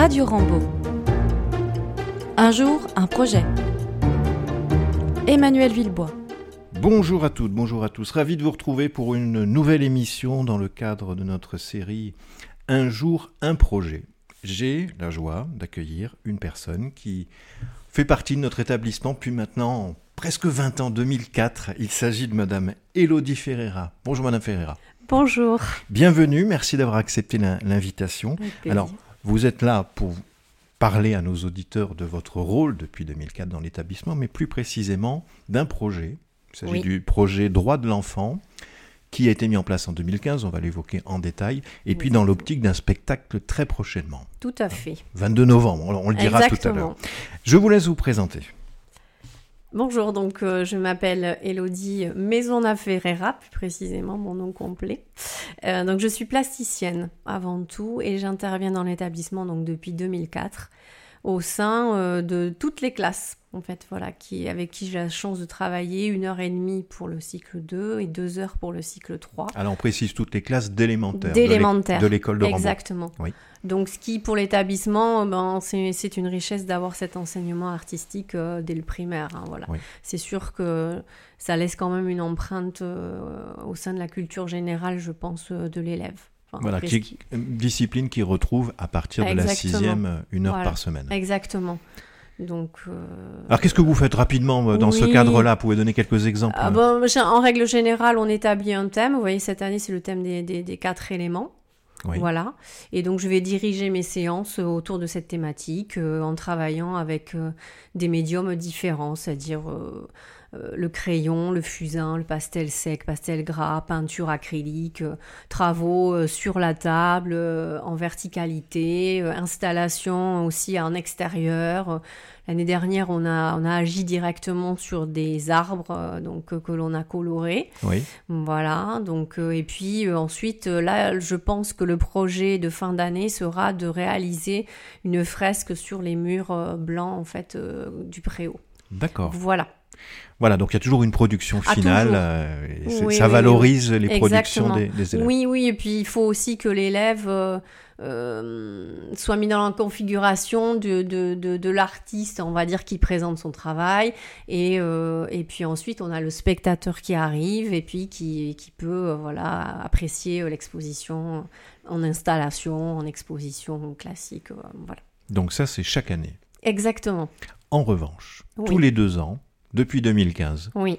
Radio Rambo. Un jour, un projet. Emmanuel Villebois. Bonjour à toutes, bonjour à tous. Ravi de vous retrouver pour une nouvelle émission dans le cadre de notre série Un jour, un projet. J'ai la joie d'accueillir une personne qui fait partie de notre établissement depuis maintenant presque 20 ans, 2004. Il s'agit de Madame Elodie Ferreira. Bonjour Madame Ferreira. Bonjour. Bienvenue, merci d'avoir accepté l'invitation. Alors, vous êtes là pour parler à nos auditeurs de votre rôle depuis 2004 dans l'établissement, mais plus précisément d'un projet. Il s'agit du projet Droit de l'enfant qui a été mis en place en 2015, on va l'évoquer en détail, et puis dans l'optique d'un spectacle très prochainement. Tout à fait. 22 novembre, on, le dira tout à l'heure. Je vous laisse vous présenter. Bonjour, donc euh, je m'appelle Elodie Maisonna plus précisément mon nom complet. Euh, donc je suis plasticienne avant tout et j'interviens dans l'établissement donc depuis 2004 au sein euh, de toutes les classes, en fait, voilà, qui, avec qui j'ai la chance de travailler une heure et demie pour le cycle 2 et deux heures pour le cycle 3. Alors on précise toutes les classes d'élémentaire. D'élémentaire. De l'école de Exactement. Oui. Donc ce qui pour l'établissement, ben, c'est une richesse d'avoir cet enseignement artistique euh, dès le primaire. Hein, voilà. C'est sûr que ça laisse quand même une empreinte euh, au sein de la culture générale, je pense, de l'élève voilà, qui, discipline qui retrouve à partir de la sixième, euh, une heure par semaine. Exactement. Donc, euh, Alors qu'est-ce que vous faites rapidement euh, dans ce cadre-là? Vous pouvez donner quelques exemples ah bon, En règle générale, on établit un thème. Vous voyez, cette année, c'est le thème des, des, quatre éléments. Voilà. Et donc, je vais diriger mes séances autour de cette thématique en travaillant avec des médiums différents, c'est-à-dire euh, le crayon, le fusain, le pastel sec, pastel gras, peinture acrylique, euh, travaux euh, sur la table, en verticalité, installation aussi en extérieur. L'année dernière, on a, on a agi directement sur des arbres donc, que l'on a colorés. Oui. Voilà. Donc, et puis ensuite, là, je pense que le projet de fin d'année sera de réaliser une fresque sur les murs blancs en fait, du préau. D'accord. Voilà. Voilà, donc il y a toujours une production ah, finale, euh, et ça valorise les productions des, élèves. Oui, oui, et puis il faut aussi que l'élève euh, euh, soit mis dans la configuration de, de, de, l'artiste, on va dire, qui présente son travail, et, et puis ensuite on a le spectateur qui arrive, et puis qui, qui peut voilà, apprécier l'exposition en installation, en exposition classique. voilà. Donc ça, c'est chaque année. Exactement. En revanche, tous les deux ans, depuis 2015. Oui.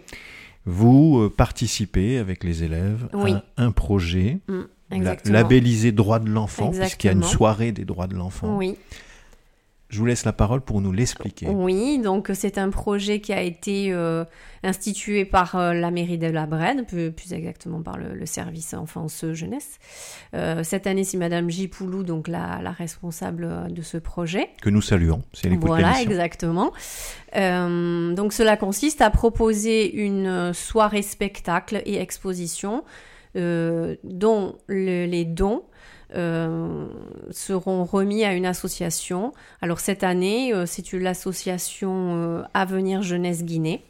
Vous euh, participez avec les élèves à un projet mm, labellisé droits de l'enfant, puisqu'il y a une soirée des droits de l'enfant. Oui. Je vous laisse la parole pour nous l'expliquer. Oui, donc c'est un projet qui a été euh, institué par euh, la mairie de la Brenne, plus, exactement par le, service enfance-jeunesse. Euh, cette année, c'est Madame J. Poulou, donc la, responsable de ce projet. Que nous saluons, c'est l'écoute Voilà, exactement. donc cela consiste à proposer une soirée spectacle et exposition dont les dons euh, seront remis à une association. Alors cette année, euh, c'est l'association euh, Avenir Jeunesse Guinée.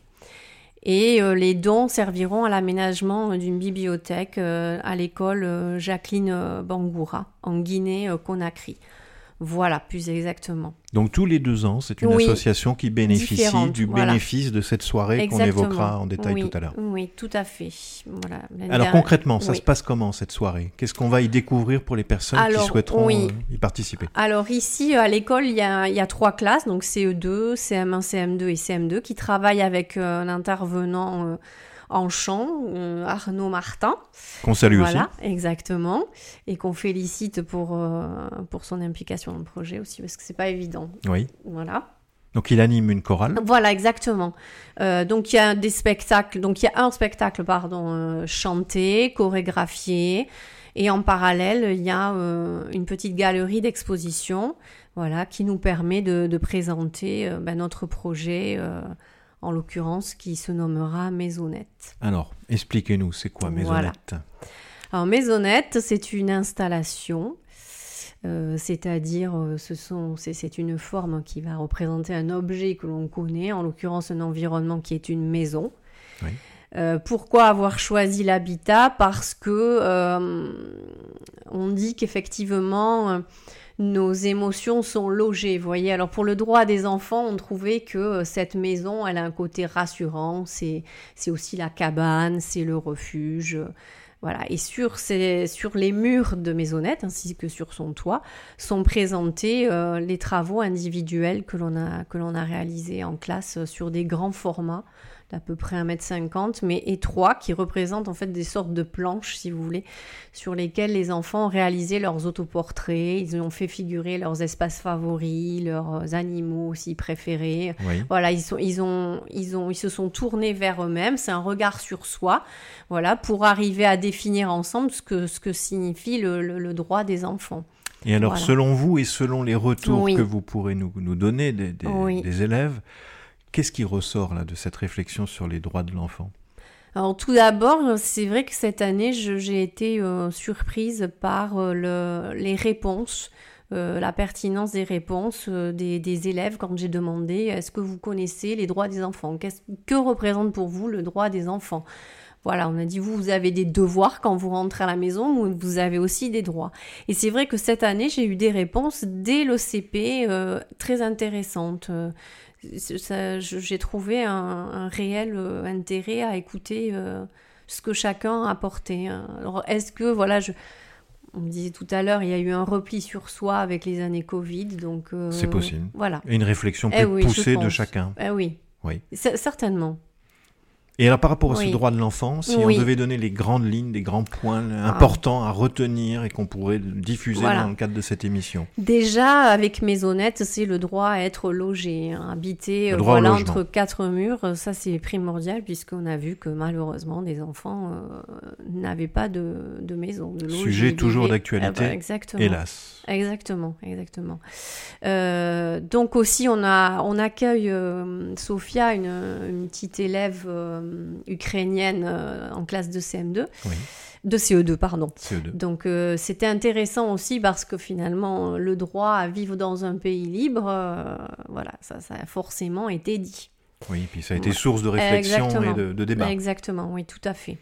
Et les dons serviront à l'aménagement d'une bibliothèque à l'école Jacqueline Bangoura en Guinée-Conakry. Voilà, plus exactement. Donc tous les deux ans, c'est une association qui bénéficie du bénéfice de cette soirée qu'on évoquera en détail tout à l'heure. Oui, tout à fait. Alors concrètement, ça se passe comment cette soirée? Qu'est-ce qu'on va y découvrir pour les personnes qui souhaiteront euh, y participer? Alors ici, à l'école, il y, a, trois classes, donc CE2, CM1, CM2 et CM2, qui travaillent avec euh, un intervenant... Euh, en chant, euh, Arnaud Martin. Qu'on salue voilà, exactement. Et qu'on félicite pour, euh, pour son implication dans le projet aussi, parce que c'est pas évident. Oui. Voilà. Donc il anime une chorale. Voilà, exactement. Euh, donc il y a des spectacles, donc il y a un spectacle, pardon, chanté, chorégraphié, et en parallèle il y a une petite galerie d'exposition, voilà, qui nous permet de, présenter ben, notre projet en l'occurrence qui se nommera Maisonnette. Alors, expliquez-nous, c'est quoi Maisonnette? Alors, Maisonnette, c'est une installation, euh, c'est-à-dire euh, ce sont, c'est, une forme qui va représenter un objet que l'on connaît, en l'occurrence un environnement qui est une maison. pourquoi avoir choisi l'habitat? Parce que on dit qu'effectivement nos émotions sont logées. Vous voyez, alors pour le droit des enfants, on trouvait que euh, cette maison, elle a un côté rassurant. C'est, aussi la cabane, c'est le refuge. Voilà. Et sur, ces, sur les murs de maisonnette, ainsi que sur son toit, sont présentés euh, les travaux individuels que l'on a, que a réalisés en classe euh, sur des grands formats d'à peu près 1m50, mais étroits, qui représentent en fait des sortes de planches, si vous voulez, sur lesquelles les enfants ont réalisé leurs autoportraits, ils ont fait figurer leurs espaces favoris, leurs animaux aussi préférés. Voilà, ils, sont, ils, ont, ils, ont, ils se sont tournés vers eux-mêmes, c'est un regard sur soi, voilà, pour arriver à définir ensemble ce que, ce que signifie le, droit des enfants. Et alors, selon vous et selon les retours que vous pourrez nous, nous donner des, des élèves, Qu'est-ce qui ressort là de cette réflexion sur les droits de l'enfant? Alors tout d'abord, c'est vrai que cette année, j'ai été euh, surprise par euh, le, les réponses, euh, la pertinence des réponses des, élèves quand j'ai demandé est-ce que vous connaissez les droits des enfants? Que représente pour vous le droit des enfants? Voilà, on a dit vous, avez des devoirs quand vous rentrez à la maison, mais vous avez aussi des droits. Et c'est vrai que cette année, j'ai eu des réponses dès l'OCP très intéressantes j'ai trouvé un, réel euh, intérêt à écouter euh, ce que chacun apportait. Hein. Alors, est-ce que, voilà, je, on me disait tout à l'heure, il y a eu un repli sur soi avec les années Covid, donc... Euh, c'est possible. Voilà. Et une réflexion eh plus poussée de chacun. Eh oui. Oui. certainement. Et alors par rapport à ce droit de l'enfant, si on devait donner les grandes lignes, les grands points ah. importants à retenir et qu'on pourrait diffuser dans le cadre de cette émission Déjà, avec Maisonnette, c'est le droit à être logé, hein, habité voilà, entre quatre murs. Ça, c'est primordial puisqu'on a vu que malheureusement, des enfants euh, n'avaient pas de, de maison. De Sujet toujours d'actualité, ah bah, hélas. Exactement, exactement. Euh, donc aussi, on, a, on accueille euh, Sophia, une, une, petite élève euh, ukrainienne euh, en classe de CM2. De CE2, pardon. CE2. Donc euh, c'était intéressant aussi parce que finalement, le droit à vivre dans un pays libre, voilà, ça, ça, a forcément été dit. Oui, puis ça a été source de réflexion et de, débat. Exactement, oui, tout à fait.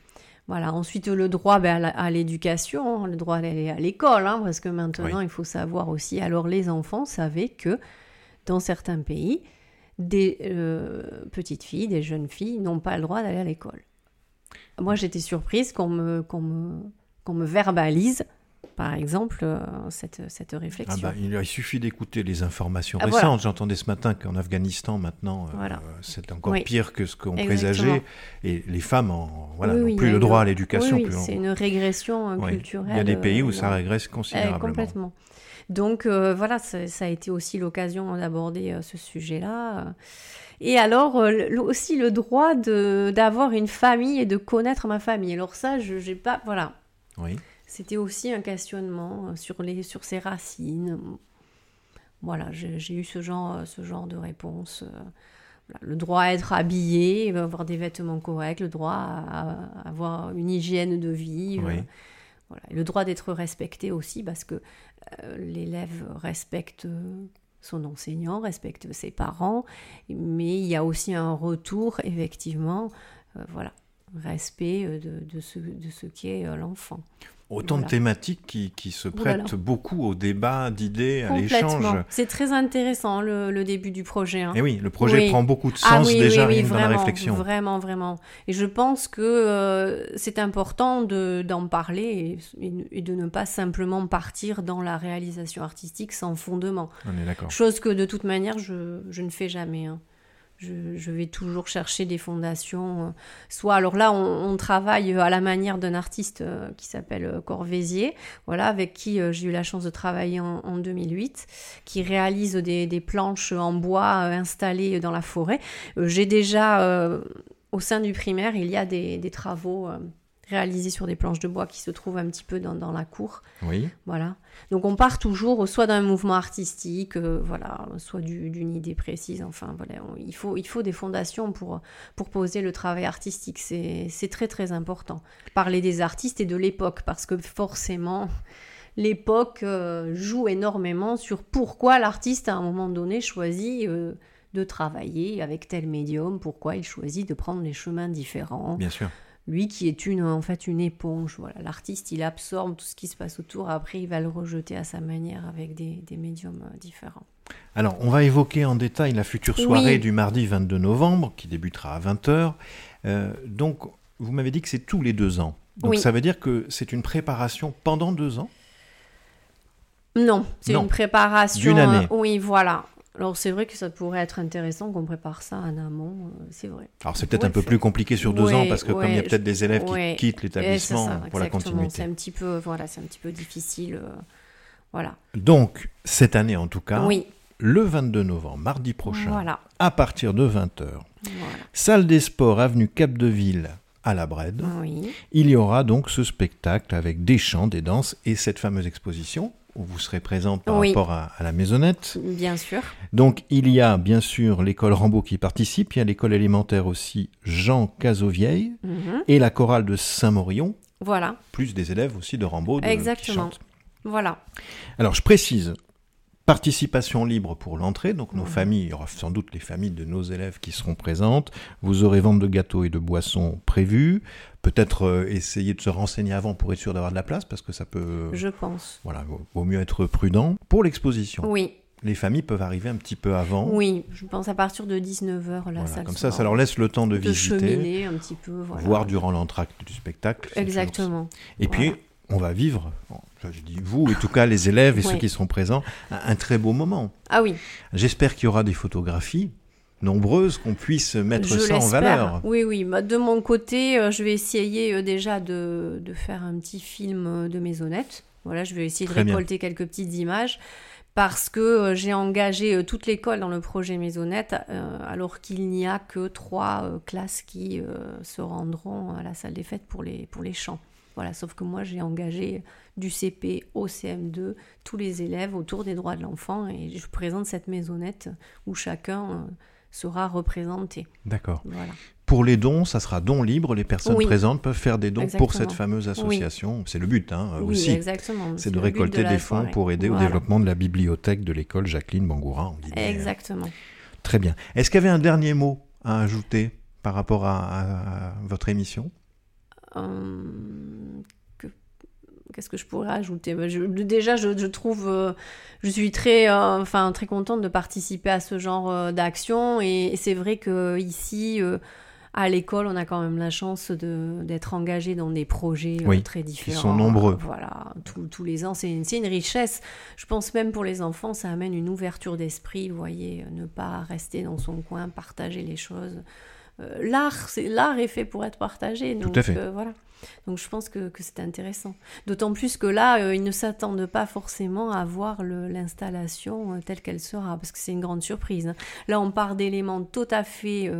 Voilà. Ensuite, le droit ben, à l'éducation, le droit d'aller à l'école, hein, parce que maintenant, il faut savoir aussi. Alors, les enfants savaient que dans certains pays, des euh, petites filles, des jeunes filles n'ont pas le droit d'aller à l'école. Moi, j'étais surprise qu'on me, me, qu'on me verbalise par exemple, euh, cette, cette, réflexion. Ah bah, il, suffit d'écouter les informations ah, récentes. J'entendais ce matin qu'en Afghanistan, maintenant, euh, c'est encore pire que ce qu'on présageait. Et les femmes voilà, n'ont plus le droit à l'éducation. c'est une régression culturelle. Il y a des pays où ça régresse considérablement. complètement. Donc euh, voilà, ça, a été aussi l'occasion d'aborder euh, ce sujet-là. Et alors euh, aussi le droit d'avoir une famille et de connaître ma famille. Alors ça, je n'ai pas, voilà. Oui. C'était aussi un questionnement sur les sur ses racines. Voilà, j'ai eu ce genre ce genre de réponse. le droit à être habillé, avoir des vêtements corrects, le droit à, avoir une hygiène de vie. Oui. voilà. le droit d'être respecté aussi, parce que euh, l'élève respecte son enseignant, respecte ses parents, mais il y a aussi un retour, effectivement, euh, voilà, respect euh, de, de, ce, de ce qu'est l'enfant. Autant de thématiques qui, qui se prêtent beaucoup au débat, d'idées, à l'échange. C'est très intéressant le, début du projet. Hein. Et oui, le projet prend beaucoup de ah sens déjà dans la réflexion. Vraiment, vraiment. Et je pense que euh, c'est important d'en parler et, de ne pas simplement partir dans la réalisation artistique sans fondement. On est d'accord. Chose que de toute manière, je, je ne fais jamais. Hein. Je, vais toujours chercher des fondations. Euh, soit, alors là, on, travaille à la manière d'un artiste euh, qui s'appelle euh, Corvézier, voilà, avec qui j'ai eu la chance de travailler en, 2008, qui réalise des, planches en bois installées dans la forêt. j'ai déjà, au sein du primaire, il y a des, des travaux réalisé sur des planches de bois qui se trouvent un petit peu dans, la cour. Oui. Voilà. Donc on part toujours soit d'un mouvement artistique, euh, voilà, soit d'une idée précise. Enfin voilà, il, faut, il faut des fondations pour, pour poser le travail artistique. C'est très très important. Parler des artistes et de l'époque, parce que forcément, l'époque euh, joue énormément sur pourquoi l'artiste à un moment donné choisit... Euh, de travailler avec tel médium, pourquoi il choisit de prendre les chemins différents. Bien sûr. Lui qui est une, en fait une éponge, voilà. L'artiste, il absorbe tout ce qui se passe autour, après il va le rejeter à sa manière avec des, médiums euh, différents. Alors, on va évoquer en détail la future soirée du mardi 22 novembre, qui débutera à 20h. Euh, donc, vous m'avez dit que c'est tous les deux ans. Donc, ça veut dire que c'est une préparation pendant deux ans? Non, c'est une préparation. D'une année. Euh, oui, voilà. Alors c'est vrai que ça pourrait être intéressant qu'on prépare ça en amont, euh, c'est vrai. Alors c'est peut-être un peu plus compliqué sur deux ans parce que comme il y a peut-être des élèves qui quittent l'établissement pour la continuité. C'est un petit peu, voilà, c'est un petit peu difficile, euh, voilà. Donc cette année en tout cas, le 22 novembre, mardi prochain, à partir de 20h, salle des sports, avenue Cap de Ville à la Brède. Il y aura donc ce spectacle avec des chants, des danses et cette fameuse exposition où vous serez présente par rapport à, la maisonnette. Bien sûr. Donc il y a bien sûr l'école Rambaud qui participe, il y a l'école élémentaire aussi Jean Cazovieille mhm. et la chorale de Saint-Maurion. Voilà. Plus des élèves aussi de Rambaud. Exactement. Voilà. Alors je précise, Participation libre pour l'entrée, donc nos familles, il y aura sans doute les familles de nos élèves qui seront présentes. Vous aurez vente de gâteaux et de boissons prévues. Peut-être euh, essayer de se renseigner avant pour être sûr d'avoir de la place, parce que ça peut. Je pense. Voilà, vaut, mieux être prudent. Pour l'exposition. Oui. Les familles peuvent arriver un petit peu avant. Oui, je pense à partir de 19h la Comme ça, ça leur laisse le temps de, de visiter, un petit peu, voir durant l'entracte du spectacle. Exactement. Et puis, on va vivre, je dis vous, en tout cas les élèves et ceux qui seront présents, un, très beau moment. Ah oui. J'espère qu'il y aura des photographies nombreuses, qu'on puisse mettre ça en valeur. Oui, oui. De mon côté, euh, je vais essayer euh, déjà de, faire un petit film euh, de maisonnette. Voilà, je vais essayer de récolter quelques petites images parce que j'ai engagé toute l'école dans le projet Maisonnette, alors qu'il n'y a que trois classes qui se rendront à la salle des fêtes pour les, pour les chants. Voilà, sauf que moi j'ai engagé du CP au CM2 tous les élèves autour des droits de l'enfant et je présente cette maisonnette où chacun euh, sera représenté. D'accord. Voilà. Pour les dons, ça sera don libre. Les personnes présentes peuvent faire des dons pour cette fameuse association. C'est le but hein, oui, aussi. Exactement. C'est de récolter des fonds pour aider au développement de la bibliothèque de l'école Jacqueline Bangoura. Exactement. Très bien. Est-ce qu'il y avait un dernier mot à ajouter par rapport à votre émission? Qu'est-ce que je pourrais ajouter? Bah, Déjà, je, trouve, euh, je suis très, euh, enfin, très contente de participer à ce genre d'action. Et, c'est vrai que ici, à l'école, on a quand même la chance d'être engagé dans des projets très différents. Qui sont nombreux. voilà, tous les ans, c'est une, une, richesse. Je pense même pour les enfants, ça amène une ouverture d'esprit. Vous voyez, ne pas rester dans son coin, partager les choses. Euh, l'art, c'est l'art est fait pour être partagé. Donc, Tout à fait. Euh, voilà. Donc je pense que, que c'est intéressant. D'autant plus que là, euh, ils ne s'attendent pas forcément à voir l'installation telle qu'elle sera, parce que c'est une grande surprise. Hein. Là, on part d'éléments tout à fait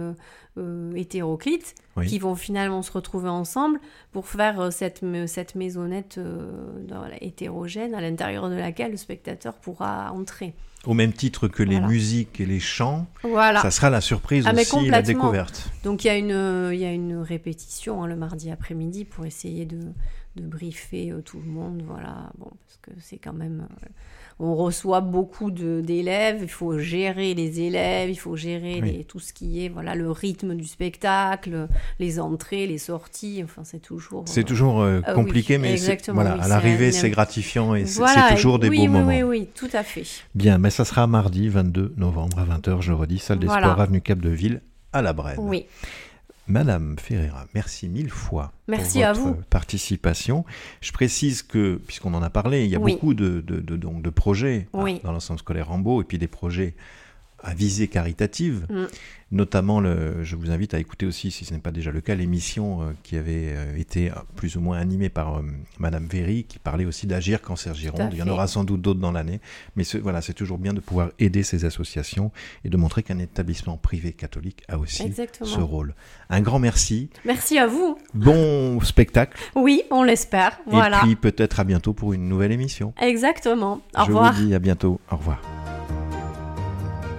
hétéroclites, qui vont finalement se retrouver ensemble pour faire cette, cette maisonnette hétérogène à l'intérieur de laquelle le spectateur pourra entrer. Au même titre que les musiques et les chants, ça sera la surprise ah, aussi, la découverte. Donc il y, a une, il y a une répétition hein, le mardi après-midi pour essayer de, de briefer euh, tout le monde, voilà, bon, parce que c'est quand même... Euh, on reçoit beaucoup d'élèves, il faut gérer les élèves, il faut gérer tout ce qui est voilà le rythme du spectacle, les entrées, les sorties, enfin c'est toujours c'est toujours euh, euh, compliqué, mais voilà à l'arrivée c'est gratifiant et c'est toujours des beaux moments. Oui, oui, tout à fait. Bien, mais ça sera mardi 22 novembre à 20h, je redis, salle des sports avenue Cap de Ville à la Brenne. Oui. Madame Ferreira, merci mille fois merci pour votre vous. participation. Je précise que, puisqu'on en a parlé, il y a beaucoup de, de, donc, de projets dans l'ensemble scolaire Rambaud et puis des projets à visée caritative. Mm. Notamment, le, je vous invite à écouter aussi, si ce n'est pas déjà le cas, l'émission euh, qui avait euh, été plus ou moins animée par euh, Madame Véry, qui parlait aussi d'Agir Cancer Gironde. Il y en aura sans doute d'autres dans l'année. Mais voilà, c'est toujours bien de pouvoir aider ces associations et de montrer qu'un établissement privé catholique a aussi ce rôle. Un grand merci. Merci à vous. Bon spectacle. Oui, on l'espère. Voilà. Et puis peut-être à bientôt pour une nouvelle émission. Exactement. Au revoir. Je vous dis à bientôt. Au revoir.